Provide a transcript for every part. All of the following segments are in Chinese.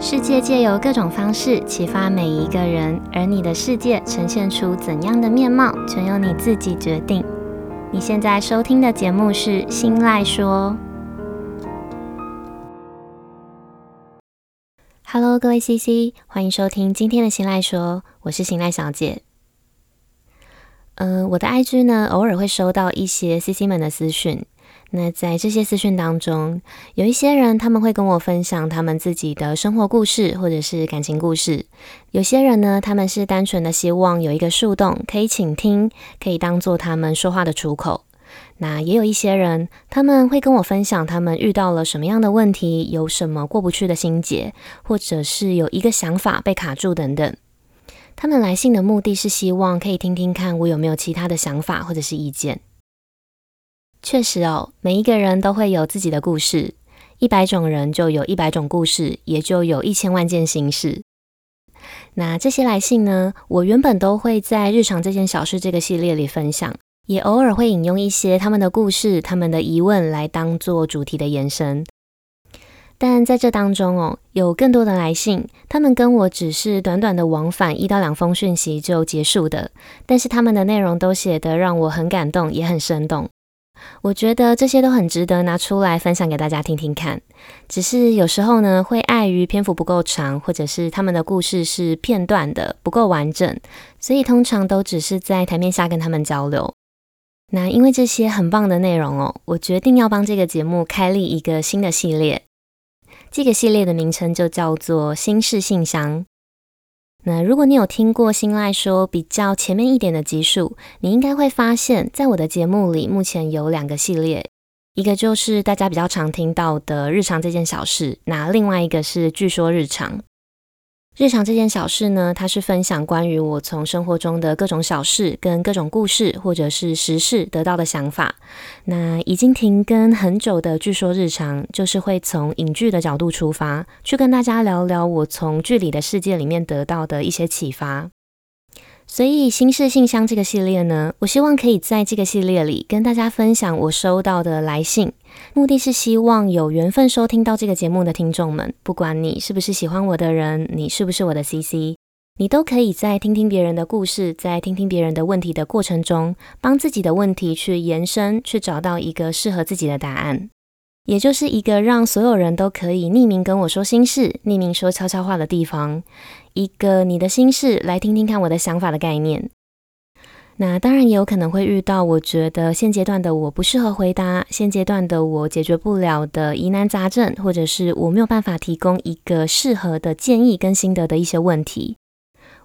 世界借由各种方式启发每一个人，而你的世界呈现出怎样的面貌，全由你自己决定。你现在收听的节目是《新赖说》。Hello，各位 CC，欢迎收听今天的《新赖说》，我是新赖小姐。呃，我的 IG 呢，偶尔会收到一些 CC 们的私讯。那在这些私讯当中，有一些人他们会跟我分享他们自己的生活故事，或者是感情故事。有些人呢，他们是单纯的希望有一个树洞可以倾听，可以当做他们说话的出口。那也有一些人，他们会跟我分享他们遇到了什么样的问题，有什么过不去的心结，或者是有一个想法被卡住等等。他们来信的目的是希望可以听听看我有没有其他的想法或者是意见。确实哦，每一个人都会有自己的故事，一百种人就有一百种故事，也就有一千万件心事。那这些来信呢，我原本都会在日常这件小事这个系列里分享，也偶尔会引用一些他们的故事、他们的疑问来当做主题的延伸。但在这当中哦，有更多的来信，他们跟我只是短短的往返一到两封讯息就结束的，但是他们的内容都写得让我很感动，也很生动。我觉得这些都很值得拿出来分享给大家听听看，只是有时候呢，会碍于篇幅不够长，或者是他们的故事是片段的，不够完整，所以通常都只是在台面下跟他们交流。那因为这些很棒的内容哦，我决定要帮这个节目开立一个新的系列，这个系列的名称就叫做“心事信箱”。那如果你有听过新赖说比较前面一点的集数，你应该会发现，在我的节目里，目前有两个系列，一个就是大家比较常听到的日常这件小事，那另外一个是据说日常。日常这件小事呢，它是分享关于我从生活中的各种小事、跟各种故事或者是时事得到的想法。那已经停更很久的，据说日常就是会从影剧的角度出发，去跟大家聊聊我从剧里的世界里面得到的一些启发。所以，心事信箱这个系列呢，我希望可以在这个系列里跟大家分享我收到的来信，目的是希望有缘分收听到这个节目的听众们，不管你是不是喜欢我的人，你是不是我的 CC，你都可以在听听别人的故事，在听听别人的问题的过程中，帮自己的问题去延伸，去找到一个适合自己的答案。也就是一个让所有人都可以匿名跟我说心事、匿名说悄悄话的地方，一个你的心事来听听看我的想法的概念。那当然也有可能会遇到我觉得现阶段的我不适合回答，现阶段的我解决不了的疑难杂症，或者是我没有办法提供一个适合的建议跟心得的一些问题。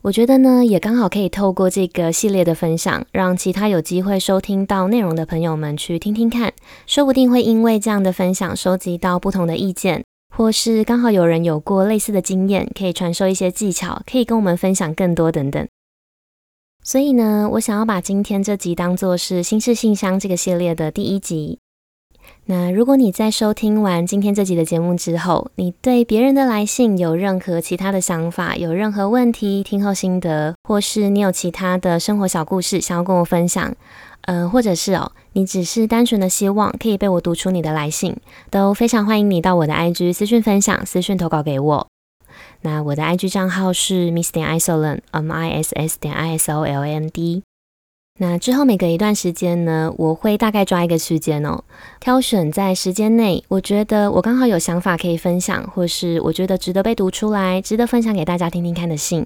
我觉得呢，也刚好可以透过这个系列的分享，让其他有机会收听到内容的朋友们去听听看，说不定会因为这样的分享收集到不同的意见，或是刚好有人有过类似的经验，可以传授一些技巧，可以跟我们分享更多等等。所以呢，我想要把今天这集当作是新式信箱这个系列的第一集。那如果你在收听完今天这集的节目之后，你对别人的来信有任何其他的想法，有任何问题、听后心得，或是你有其他的生活小故事想要跟我分享，呃，或者是哦，你只是单纯的希望可以被我读出你的来信，都非常欢迎你到我的 IG 私讯分享、私讯投稿给我。那我的 IG 账号是 miss 点 isoland，m i s s 点 i s o l n d。那之后每隔一段时间呢，我会大概抓一个时间哦，挑选在时间内，我觉得我刚好有想法可以分享，或是我觉得值得被读出来、值得分享给大家听听看的信，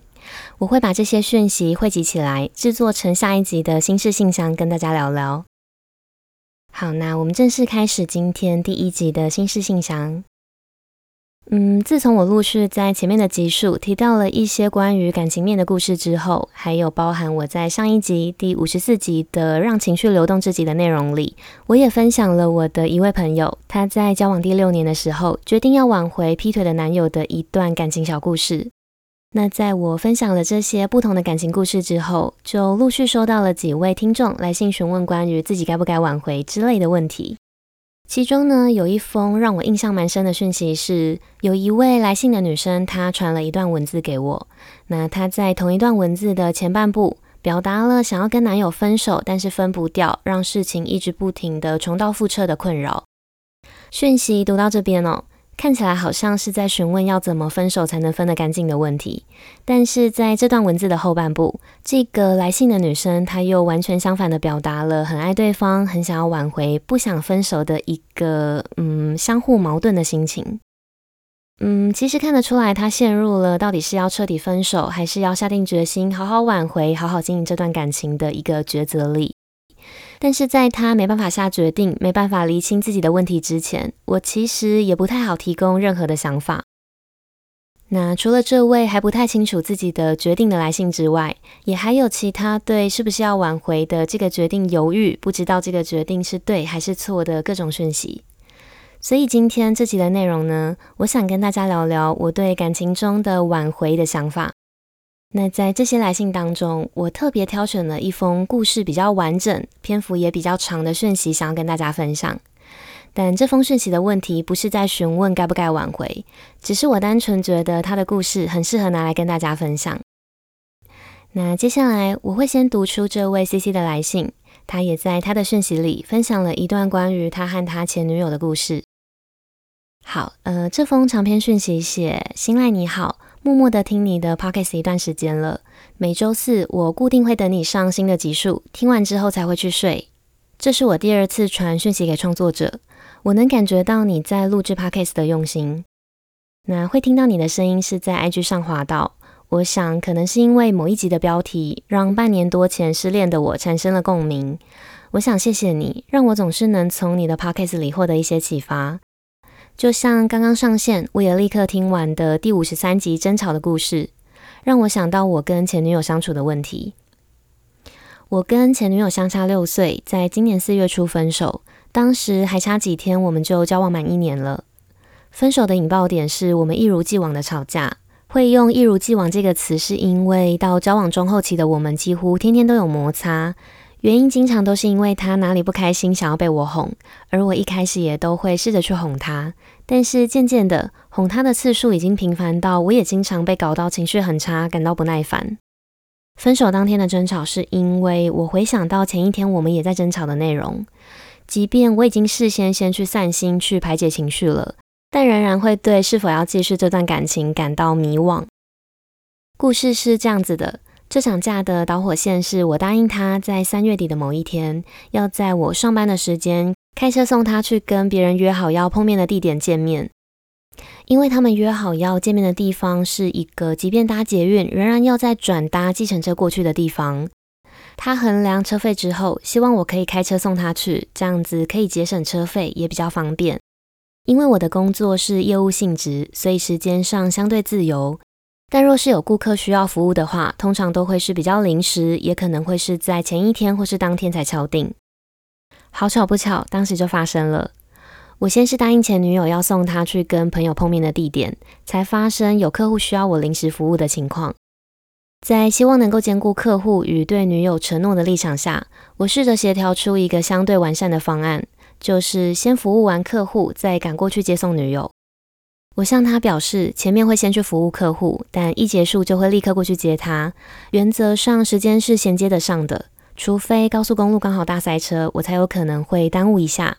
我会把这些讯息汇集起来，制作成下一集的心事信箱，跟大家聊聊。好，那我们正式开始今天第一集的心事信箱。嗯，自从我陆续在前面的集数提到了一些关于感情面的故事之后，还有包含我在上一集第五十四集的让情绪流动这集的内容里，我也分享了我的一位朋友，他在交往第六年的时候，决定要挽回劈腿的男友的一段感情小故事。那在我分享了这些不同的感情故事之后，就陆续收到了几位听众来信询问关于自己该不该挽回之类的问题。其中呢，有一封让我印象蛮深的讯息是，有一位来信的女生，她传了一段文字给我。那她在同一段文字的前半部，表达了想要跟男友分手，但是分不掉，让事情一直不停的重蹈覆辙的困扰。讯息读到这边哦，看起来好像是在询问要怎么分手才能分得干净的问题，但是在这段文字的后半部，这个来信的女生她又完全相反的表达了很爱对方、很想要挽回、不想分手的一个嗯相互矛盾的心情。嗯，其实看得出来，她陷入了到底是要彻底分手，还是要下定决心好好挽回、好好经营这段感情的一个抉择里。但是在他没办法下决定、没办法厘清自己的问题之前，我其实也不太好提供任何的想法。那除了这位还不太清楚自己的决定的来信之外，也还有其他对是不是要挽回的这个决定犹豫，不知道这个决定是对还是错的各种讯息。所以今天这集的内容呢，我想跟大家聊聊我对感情中的挽回的想法。那在这些来信当中，我特别挑选了一封故事比较完整、篇幅也比较长的讯息，想要跟大家分享。但这封讯息的问题不是在询问该不该挽回，只是我单纯觉得他的故事很适合拿来跟大家分享。那接下来我会先读出这位 CC 的来信，他也在他的讯息里分享了一段关于他和他前女友的故事。好，呃，这封长篇讯息写：新赖你好。默默的听你的 podcast 一段时间了，每周四我固定会等你上新的集数，听完之后才会去睡。这是我第二次传讯息给创作者，我能感觉到你在录制 podcast 的用心。那会听到你的声音是在 IG 上滑到，我想可能是因为某一集的标题让半年多前失恋的我产生了共鸣。我想谢谢你，让我总是能从你的 podcast 里获得一些启发。就像刚刚上线，我也立刻听完的第五十三集争吵的故事，让我想到我跟前女友相处的问题。我跟前女友相差六岁，在今年四月初分手，当时还差几天我们就交往满一年了。分手的引爆点是我们一如既往的吵架，会用“一如既往”这个词，是因为到交往中后期的我们几乎天天都有摩擦。原因经常都是因为他哪里不开心，想要被我哄，而我一开始也都会试着去哄他。但是渐渐的，哄他的次数已经频繁到我也经常被搞到情绪很差，感到不耐烦。分手当天的争吵是因为我回想到前一天我们也在争吵的内容，即便我已经事先先去散心去排解情绪了，但仍然会对是否要继续这段感情感到迷惘。故事是这样子的。这场架的导火线是我答应他在三月底的某一天，要在我上班的时间开车送他去跟别人约好要碰面的地点见面。因为他们约好要见面的地方是一个即便搭捷运仍然要再转搭计程车过去的地方。他衡量车费之后，希望我可以开车送他去，这样子可以节省车费，也比较方便。因为我的工作是业务性质，所以时间上相对自由。但若是有顾客需要服务的话，通常都会是比较临时，也可能会是在前一天或是当天才敲定。好巧不巧，当时就发生了。我先是答应前女友要送她去跟朋友碰面的地点，才发生有客户需要我临时服务的情况。在希望能够兼顾客户与对女友承诺的立场下，我试着协调出一个相对完善的方案，就是先服务完客户，再赶过去接送女友。我向他表示，前面会先去服务客户，但一结束就会立刻过去接他。原则上时间是衔接得上的，除非高速公路刚好大塞车，我才有可能会耽误一下。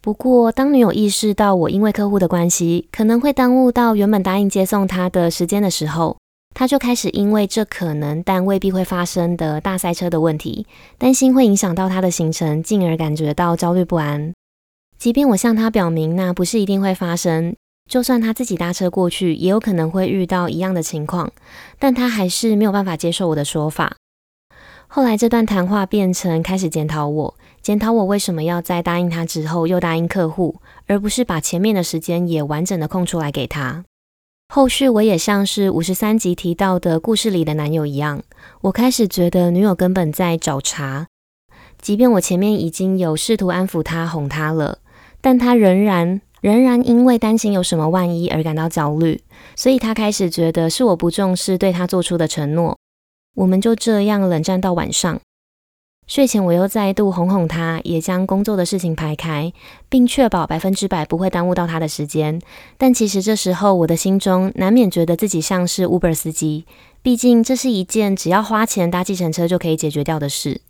不过，当女友意识到我因为客户的关系可能会耽误到原本答应接送她的时间的时候，她就开始因为这可能但未必会发生的大塞车的问题，担心会影响到她的行程，进而感觉到焦虑不安。即便我向她表明那不是一定会发生。就算他自己搭车过去，也有可能会遇到一样的情况，但他还是没有办法接受我的说法。后来这段谈话变成开始检讨我，检讨我为什么要在答应他之后又答应客户，而不是把前面的时间也完整的空出来给他。后续我也像是五十三集提到的故事里的男友一样，我开始觉得女友根本在找茬，即便我前面已经有试图安抚他、哄他了，但他仍然。仍然因为担心有什么万一而感到焦虑，所以他开始觉得是我不重视对他做出的承诺。我们就这样冷战到晚上。睡前我又再度哄哄他，也将工作的事情排开，并确保百分之百不会耽误到他的时间。但其实这时候我的心中难免觉得自己像是 Uber 司机，毕竟这是一件只要花钱搭计程车就可以解决掉的事。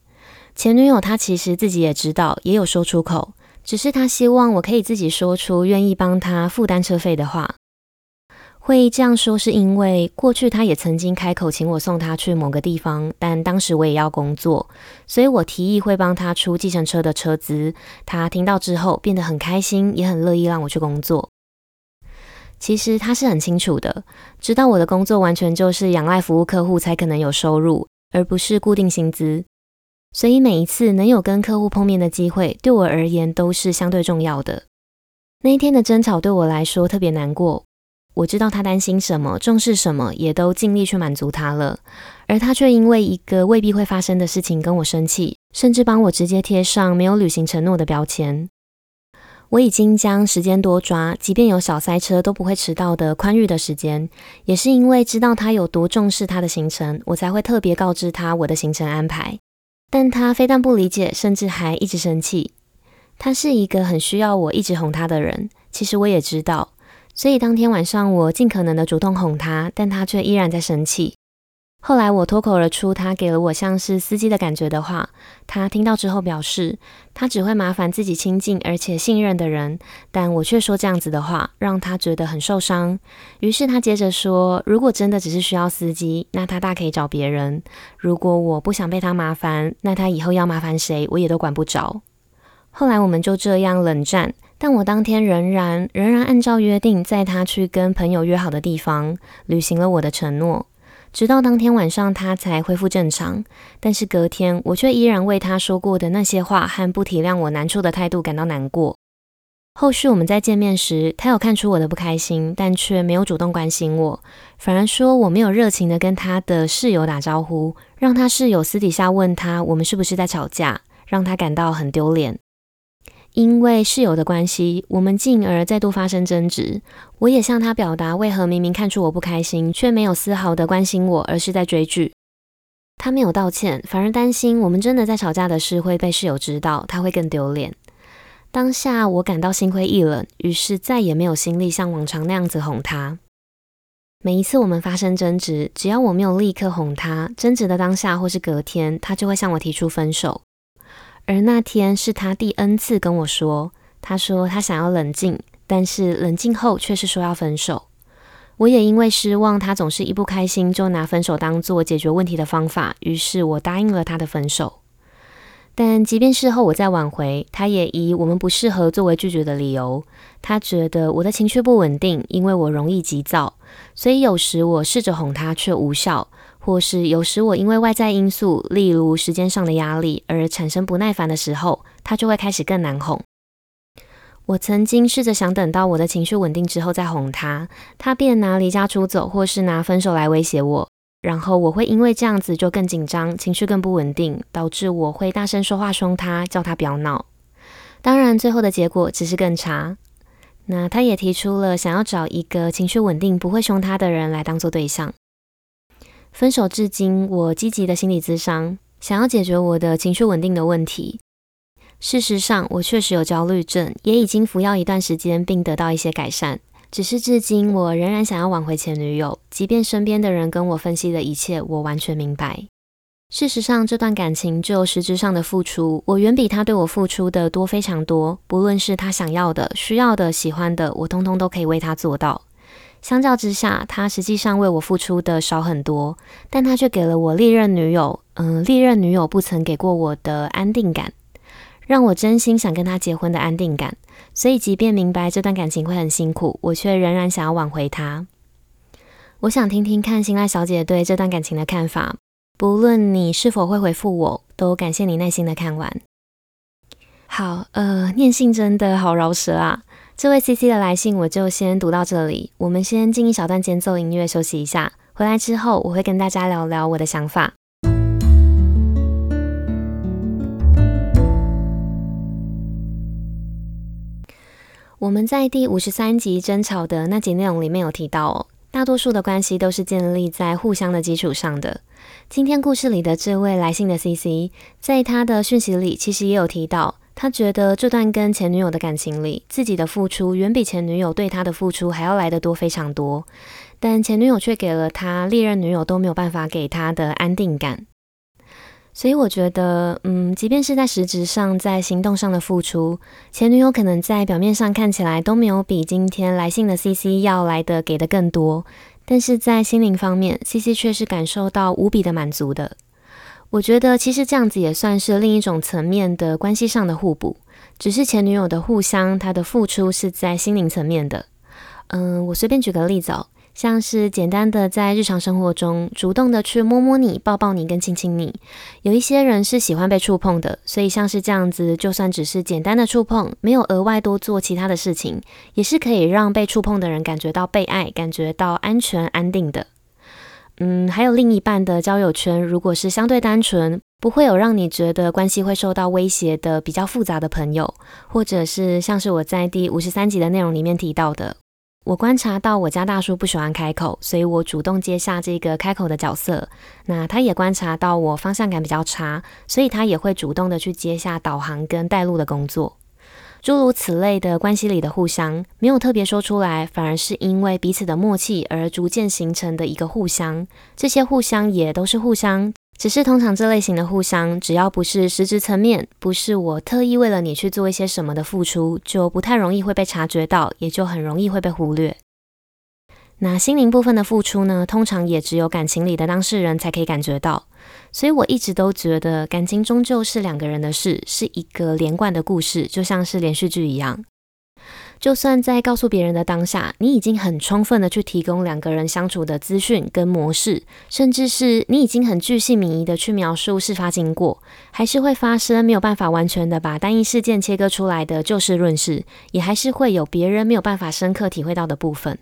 前女友她其实自己也知道，也有说出口。只是他希望我可以自己说出愿意帮他负担车费的话。会这样说是因为过去他也曾经开口请我送他去某个地方，但当时我也要工作，所以我提议会帮他出计程车的车资。他听到之后变得很开心，也很乐意让我去工作。其实他是很清楚的，知道我的工作完全就是仰赖服务客户才可能有收入，而不是固定薪资。所以每一次能有跟客户碰面的机会，对我而言都是相对重要的。那一天的争吵对我来说特别难过。我知道他担心什么，重视什么，也都尽力去满足他了，而他却因为一个未必会发生的事情跟我生气，甚至帮我直接贴上没有履行承诺的标签。我已经将时间多抓，即便有小塞车都不会迟到的宽裕的时间，也是因为知道他有多重视他的行程，我才会特别告知他我的行程安排。但他非但不理解，甚至还一直生气。他是一个很需要我一直哄他的人，其实我也知道。所以当天晚上，我尽可能的主动哄他，但他却依然在生气。后来我脱口而出，他给了我像是司机的感觉的话。他听到之后表示，他只会麻烦自己亲近而且信任的人，但我却说这样子的话，让他觉得很受伤。于是他接着说，如果真的只是需要司机，那他大可以找别人。如果我不想被他麻烦，那他以后要麻烦谁，我也都管不着。后来我们就这样冷战。但我当天仍然仍然按照约定，载他去跟朋友约好的地方，履行了我的承诺。直到当天晚上，他才恢复正常。但是隔天，我却依然为他说过的那些话和不体谅我难处的态度感到难过。后续我们在见面时，他有看出我的不开心，但却没有主动关心我，反而说我没有热情的跟他的室友打招呼，让他室友私底下问他我们是不是在吵架，让他感到很丢脸。因为室友的关系，我们进而再度发生争执。我也向他表达为何明明看出我不开心，却没有丝毫的关心我，而是在追剧。他没有道歉，反而担心我们真的在吵架的事会被室友知道，他会更丢脸。当下我感到心灰意冷，于是再也没有心力像往常那样子哄他。每一次我们发生争执，只要我没有立刻哄他，争执的当下或是隔天，他就会向我提出分手。而那天是他第 N 次跟我说，他说他想要冷静，但是冷静后却是说要分手。我也因为失望，他总是一不开心就拿分手当做解决问题的方法，于是我答应了他的分手。但即便事后我再挽回，他也以我们不适合作为拒绝的理由。他觉得我的情绪不稳定，因为我容易急躁，所以有时我试着哄他却无效。或是有时我因为外在因素，例如时间上的压力而产生不耐烦的时候，他就会开始更难哄。我曾经试着想等到我的情绪稳定之后再哄他，他便拿离家出走，或是拿分手来威胁我，然后我会因为这样子就更紧张，情绪更不稳定，导致我会大声说话凶他，叫他不要闹。当然，最后的结果只是更差。那他也提出了想要找一个情绪稳定、不会凶他的人来当做对象。分手至今，我积极的心理咨商，想要解决我的情绪稳定的问题。事实上，我确实有焦虑症，也已经服药一段时间，并得到一些改善。只是至今，我仍然想要挽回前女友，即便身边的人跟我分析的一切，我完全明白。事实上，这段感情就实质上的付出，我远比他对我付出的多非常多。不论是他想要的、需要的、喜欢的，我通通都可以为他做到。相较之下，他实际上为我付出的少很多，但他却给了我历任女友，嗯、历任女友不曾给过我的安定感，让我真心想跟他结婚的安定感。所以，即便明白这段感情会很辛苦，我却仍然想要挽回他。我想听听看新赖小姐对这段感情的看法，不论你是否会回复我，都感谢你耐心的看完。好，呃，念信真的好饶舌啊。这位 CC 的来信我就先读到这里，我们先进一小段间奏音乐休息一下。回来之后，我会跟大家聊聊我的想法。我们在第五十三集争吵的那集内容里面有提到哦，大多数的关系都是建立在互相的基础上的。今天故事里的这位来信的 CC，在他的讯息里其实也有提到。他觉得这段跟前女友的感情里，自己的付出远比前女友对他的付出还要来得多，非常多。但前女友却给了他历任女友都没有办法给他的安定感。所以我觉得，嗯，即便是在实质上，在行动上的付出，前女友可能在表面上看起来都没有比今天来信的 CC 要来的给的更多，但是在心灵方面，CC 却是感受到无比的满足的。我觉得其实这样子也算是另一种层面的关系上的互补，只是前女友的互相，她的付出是在心灵层面的。嗯，我随便举个例子哦。像是简单的在日常生活中主动的去摸摸你、抱抱你跟亲亲你，有一些人是喜欢被触碰的，所以像是这样子，就算只是简单的触碰，没有额外多做其他的事情，也是可以让被触碰的人感觉到被爱、感觉到安全、安定的。嗯，还有另一半的交友圈，如果是相对单纯，不会有让你觉得关系会受到威胁的比较复杂的朋友，或者是像是我在第五十三集的内容里面提到的。我观察到我家大叔不喜欢开口，所以我主动接下这个开口的角色。那他也观察到我方向感比较差，所以他也会主动的去接下导航跟带路的工作。诸如此类的关系里的互相，没有特别说出来，反而是因为彼此的默契而逐渐形成的一个互相。这些互相也都是互相。只是通常这类型的互相，只要不是实质层面，不是我特意为了你去做一些什么的付出，就不太容易会被察觉到，也就很容易会被忽略。那心灵部分的付出呢，通常也只有感情里的当事人才可以感觉到。所以我一直都觉得，感情终究是两个人的事，是一个连贯的故事，就像是连续剧一样。就算在告诉别人的当下，你已经很充分的去提供两个人相处的资讯跟模式，甚至是你已经很具细靡遗的去描述事发经过，还是会发生没有办法完全的把单一事件切割出来的就事论事，也还是会有别人没有办法深刻体会到的部分。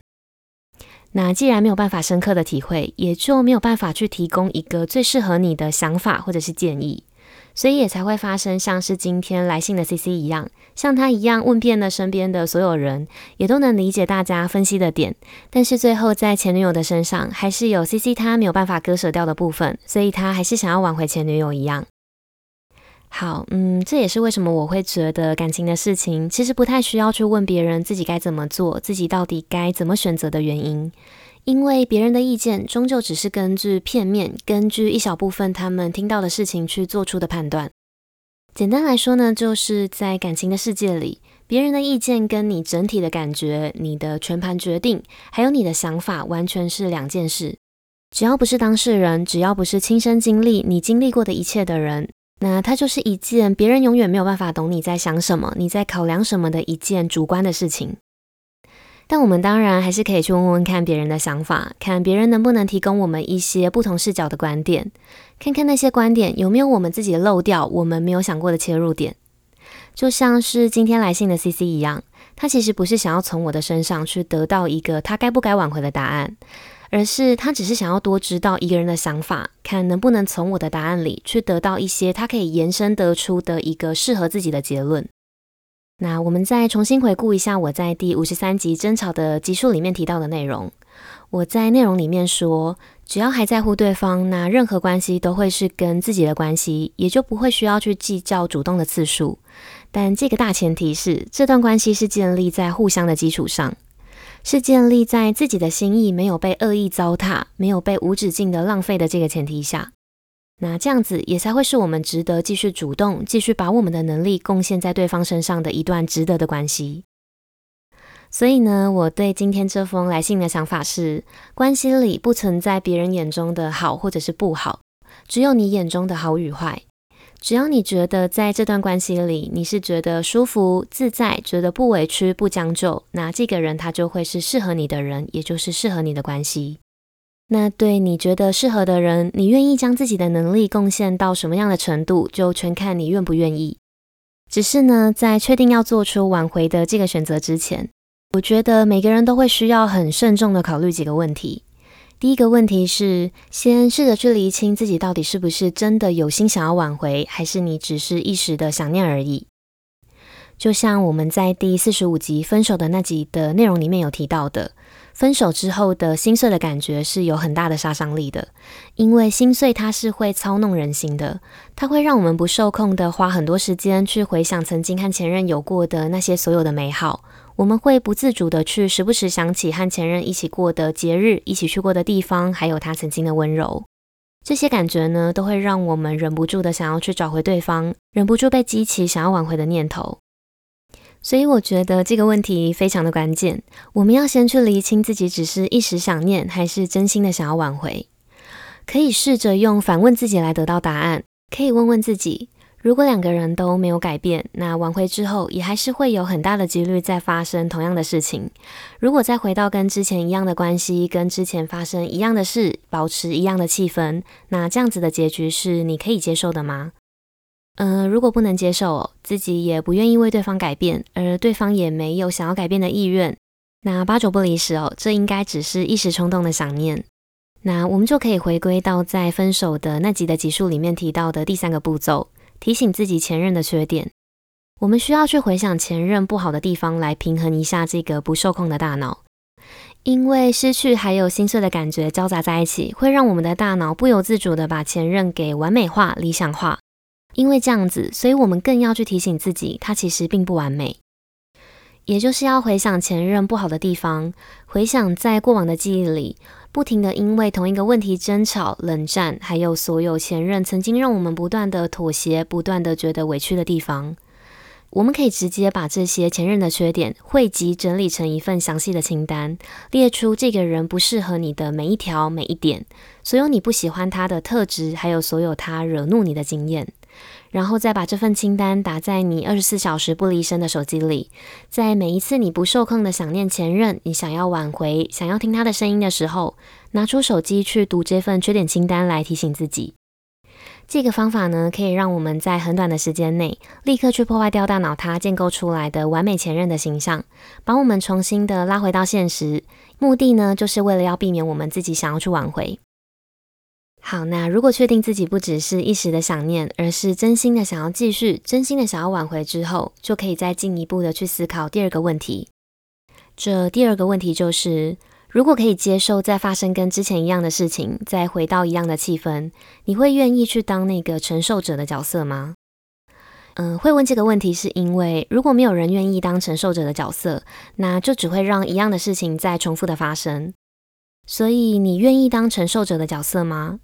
那既然没有办法深刻的体会，也就没有办法去提供一个最适合你的想法或者是建议。所以也才会发生像是今天来信的 CC 一样，像他一样问遍了身边的所有人，也都能理解大家分析的点，但是最后在前女友的身上，还是有 CC 他没有办法割舍掉的部分，所以他还是想要挽回前女友一样。好，嗯，这也是为什么我会觉得感情的事情，其实不太需要去问别人自己该怎么做，自己到底该怎么选择的原因。因为别人的意见终究只是根据片面，根据一小部分他们听到的事情去做出的判断。简单来说呢，就是在感情的世界里，别人的意见跟你整体的感觉、你的全盘决定，还有你的想法，完全是两件事。只要不是当事人，只要不是亲身经历你经历过的一切的人，那它就是一件别人永远没有办法懂你在想什么、你在考量什么的一件主观的事情。但我们当然还是可以去问问看别人的想法，看别人能不能提供我们一些不同视角的观点，看看那些观点有没有我们自己漏掉、我们没有想过的切入点。就像是今天来信的 CC 一样，他其实不是想要从我的身上去得到一个他该不该挽回的答案，而是他只是想要多知道一个人的想法，看能不能从我的答案里去得到一些他可以延伸得出的一个适合自己的结论。那我们再重新回顾一下我在第五十三集争吵的集数里面提到的内容。我在内容里面说，只要还在乎对方，那任何关系都会是跟自己的关系，也就不会需要去计较主动的次数。但这个大前提是，这段关系是建立在互相的基础上，是建立在自己的心意没有被恶意糟蹋，没有被无止境的浪费的这个前提下。那这样子也才会是我们值得继续主动、继续把我们的能力贡献在对方身上的一段值得的关系。所以呢，我对今天这封来信的想法是：关系里不存在别人眼中的好或者是不好，只有你眼中的好与坏。只要你觉得在这段关系里你是觉得舒服、自在，觉得不委屈、不将就，那这个人他就会是适合你的人，也就是适合你的关系。那对你觉得适合的人，你愿意将自己的能力贡献到什么样的程度，就全看你愿不愿意。只是呢，在确定要做出挽回的这个选择之前，我觉得每个人都会需要很慎重的考虑几个问题。第一个问题是，先试着去厘清自己到底是不是真的有心想要挽回，还是你只是一时的想念而已。就像我们在第四十五集分手的那集的内容里面有提到的。分手之后的心碎的感觉是有很大的杀伤力的，因为心碎它是会操弄人心的，它会让我们不受控的花很多时间去回想曾经和前任有过的那些所有的美好，我们会不自主的去时不时想起和前任一起过的节日，一起去过的地方，还有他曾经的温柔。这些感觉呢，都会让我们忍不住的想要去找回对方，忍不住被激起想要挽回的念头。所以我觉得这个问题非常的关键，我们要先去厘清自己只是一时想念，还是真心的想要挽回。可以试着用反问自己来得到答案。可以问问自己，如果两个人都没有改变，那挽回之后也还是会有很大的几率再发生同样的事情。如果再回到跟之前一样的关系，跟之前发生一样的事，保持一样的气氛，那这样子的结局是你可以接受的吗？嗯、如果不能接受，自己也不愿意为对方改变，而对方也没有想要改变的意愿，那八九不离十哦，这应该只是一时冲动的想念。那我们就可以回归到在分手的那集的集数里面提到的第三个步骤，提醒自己前任的缺点。我们需要去回想前任不好的地方，来平衡一下这个不受控的大脑。因为失去还有心碎的感觉交杂在一起，会让我们的大脑不由自主的把前任给完美化、理想化。因为这样子，所以我们更要去提醒自己，他其实并不完美。也就是要回想前任不好的地方，回想在过往的记忆里，不停的因为同一个问题争吵、冷战，还有所有前任曾经让我们不断的妥协、不断的觉得委屈的地方。我们可以直接把这些前任的缺点汇集整理成一份详细的清单，列出这个人不适合你的每一条、每一点，所有你不喜欢他的特质，还有所有他惹怒你的经验。然后再把这份清单打在你二十四小时不离身的手机里，在每一次你不受控的想念前任，你想要挽回、想要听他的声音的时候，拿出手机去读这份缺点清单来提醒自己。这个方法呢，可以让我们在很短的时间内，立刻去破坏掉大脑它建构出来的完美前任的形象，把我们重新的拉回到现实。目的呢，就是为了要避免我们自己想要去挽回。好，那如果确定自己不只是一时的想念，而是真心的想要继续，真心的想要挽回之后，就可以再进一步的去思考第二个问题。这第二个问题就是，如果可以接受再发生跟之前一样的事情，再回到一样的气氛，你会愿意去当那个承受者的角色吗？嗯，会问这个问题是因为，如果没有人愿意当承受者的角色，那就只会让一样的事情再重复的发生。所以，你愿意当承受者的角色吗？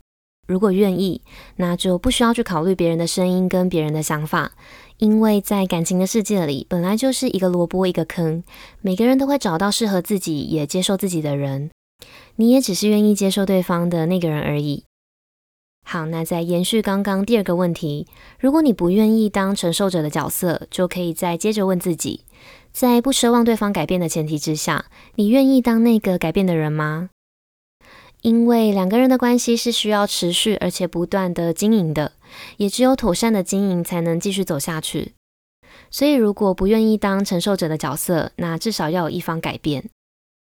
如果愿意，那就不需要去考虑别人的声音跟别人的想法，因为在感情的世界里，本来就是一个萝卜一个坑，每个人都会找到适合自己也接受自己的人，你也只是愿意接受对方的那个人而已。好，那再延续刚刚第二个问题，如果你不愿意当承受者的角色，就可以再接着问自己，在不奢望对方改变的前提之下，你愿意当那个改变的人吗？因为两个人的关系是需要持续而且不断的经营的，也只有妥善的经营才能继续走下去。所以，如果不愿意当承受者的角色，那至少要有一方改变。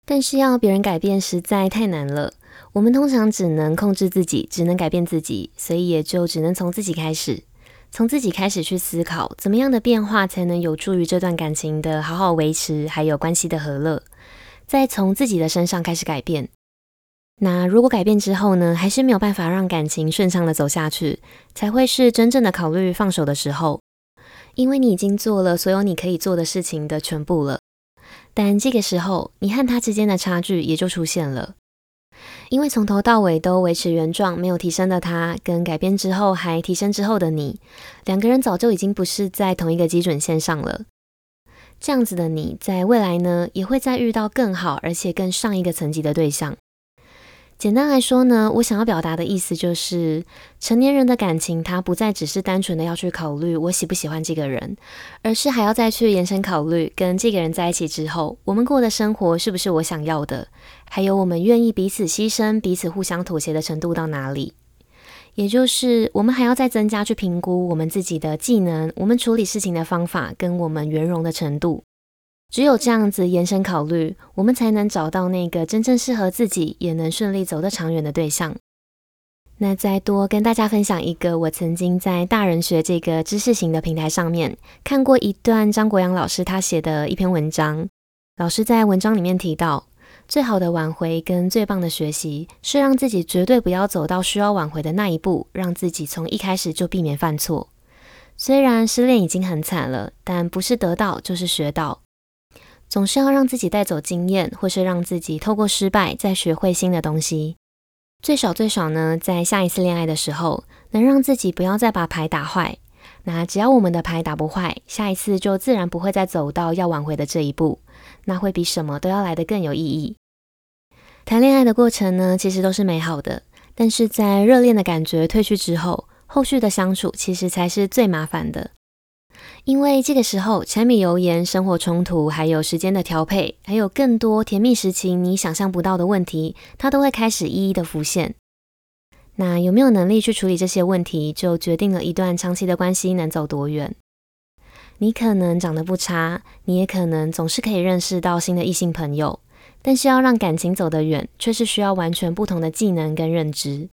但是要别人改变实在太难了，我们通常只能控制自己，只能改变自己，所以也就只能从自己开始，从自己开始去思考，怎么样的变化才能有助于这段感情的好好维持，还有关系的和乐，再从自己的身上开始改变。那如果改变之后呢，还是没有办法让感情顺畅的走下去，才会是真正的考虑放手的时候，因为你已经做了所有你可以做的事情的全部了。但这个时候，你和他之间的差距也就出现了，因为从头到尾都维持原状、没有提升的他，跟改变之后还提升之后的你，两个人早就已经不是在同一个基准线上了。这样子的你在未来呢，也会再遇到更好而且更上一个层级的对象。简单来说呢，我想要表达的意思就是，成年人的感情，它不再只是单纯的要去考虑我喜不喜欢这个人，而是还要再去延伸考虑，跟这个人在一起之后，我们过的生活是不是我想要的，还有我们愿意彼此牺牲、彼此互相妥协的程度到哪里。也就是，我们还要再增加去评估我们自己的技能，我们处理事情的方法，跟我们圆融的程度。只有这样子延伸考虑，我们才能找到那个真正适合自己，也能顺利走得长远的对象。那再多跟大家分享一个，我曾经在大人学这个知识型的平台上面看过一段张国阳老师他写的一篇文章。老师在文章里面提到，最好的挽回跟最棒的学习，是让自己绝对不要走到需要挽回的那一步，让自己从一开始就避免犯错。虽然失恋已经很惨了，但不是得到就是学到。总是要让自己带走经验，或是让自己透过失败再学会新的东西。最少最少呢，在下一次恋爱的时候，能让自己不要再把牌打坏。那只要我们的牌打不坏，下一次就自然不会再走到要挽回的这一步。那会比什么都要来得更有意义。谈恋爱的过程呢，其实都是美好的，但是在热恋的感觉褪去之后，后续的相处其实才是最麻烦的。因为这个时候，柴米油盐、生活冲突，还有时间的调配，还有更多甜蜜时期你想象不到的问题，它都会开始一一的浮现。那有没有能力去处理这些问题，就决定了一段长期的关系能走多远。你可能长得不差，你也可能总是可以认识到新的异性朋友，但是要让感情走得远，却是需要完全不同的技能跟认知。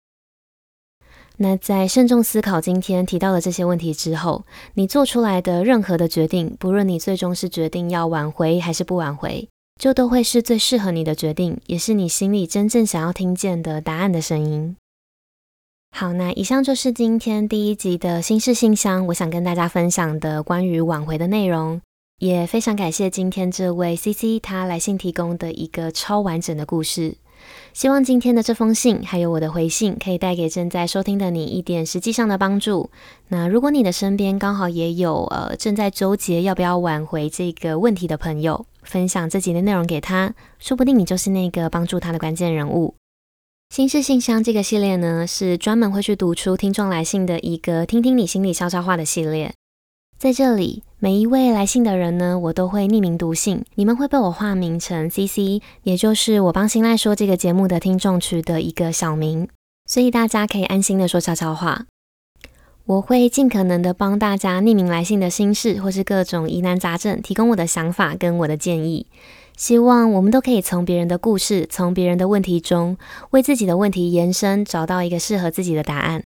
那在慎重思考今天提到的这些问题之后，你做出来的任何的决定，不论你最终是决定要挽回还是不挽回，就都会是最适合你的决定，也是你心里真正想要听见的答案的声音。好，那以上就是今天第一集的心事信箱，我想跟大家分享的关于挽回的内容，也非常感谢今天这位 CC 他来信提供的一个超完整的故事。希望今天的这封信，还有我的回信，可以带给正在收听的你一点实际上的帮助。那如果你的身边刚好也有呃正在纠结要不要挽回这个问题的朋友，分享这集的内容给他，说不定你就是那个帮助他的关键人物。心事信箱这个系列呢，是专门会去读出听众来信的一个听听你心里悄悄话的系列，在这里。每一位来信的人呢，我都会匿名读信，你们会被我化名成 CC，也就是我帮新赖说这个节目的听众取的一个小名，所以大家可以安心的说悄悄话。我会尽可能的帮大家匿名来信的心事或是各种疑难杂症，提供我的想法跟我的建议，希望我们都可以从别人的故事，从别人的问题中，为自己的问题延伸，找到一个适合自己的答案。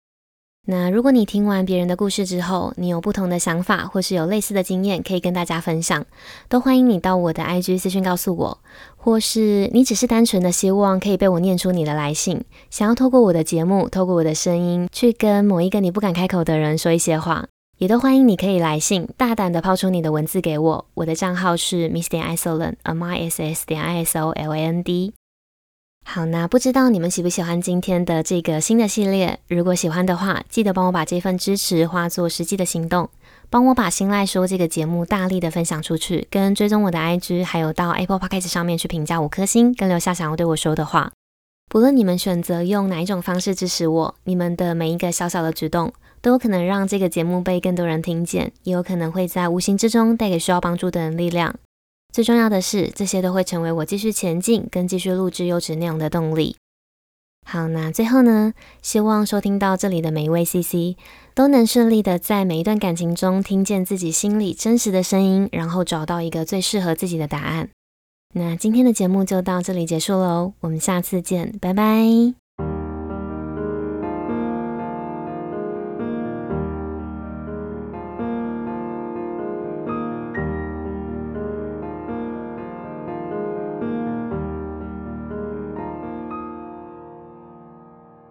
那如果你听完别人的故事之后，你有不同的想法，或是有类似的经验可以跟大家分享，都欢迎你到我的 IG 私讯告诉我，或是你只是单纯的希望可以被我念出你的来信，想要透过我的节目，透过我的声音去跟某一个你不敢开口的人说一些话，也都欢迎你可以来信，大胆的抛出你的文字给我，我的账号是 miss 点 isoland，m i s s 点 i s o l a n d。好，那不知道你们喜不喜欢今天的这个新的系列？如果喜欢的话，记得帮我把这份支持化作实际的行动，帮我把心赖说这个节目大力的分享出去，跟追踪我的 IG，还有到 Apple Podcast 上面去评价五颗星，跟留下想要对我说的话。不论你们选择用哪一种方式支持我，你们的每一个小小的举动，都有可能让这个节目被更多人听见，也有可能会在无形之中带给需要帮助的人力量。最重要的是，这些都会成为我继续前进跟继续录制优质内容的动力。好，那最后呢，希望收听到这里的每一位 CC 都能顺利的在每一段感情中听见自己心里真实的声音，然后找到一个最适合自己的答案。那今天的节目就到这里结束喽，我们下次见，拜拜。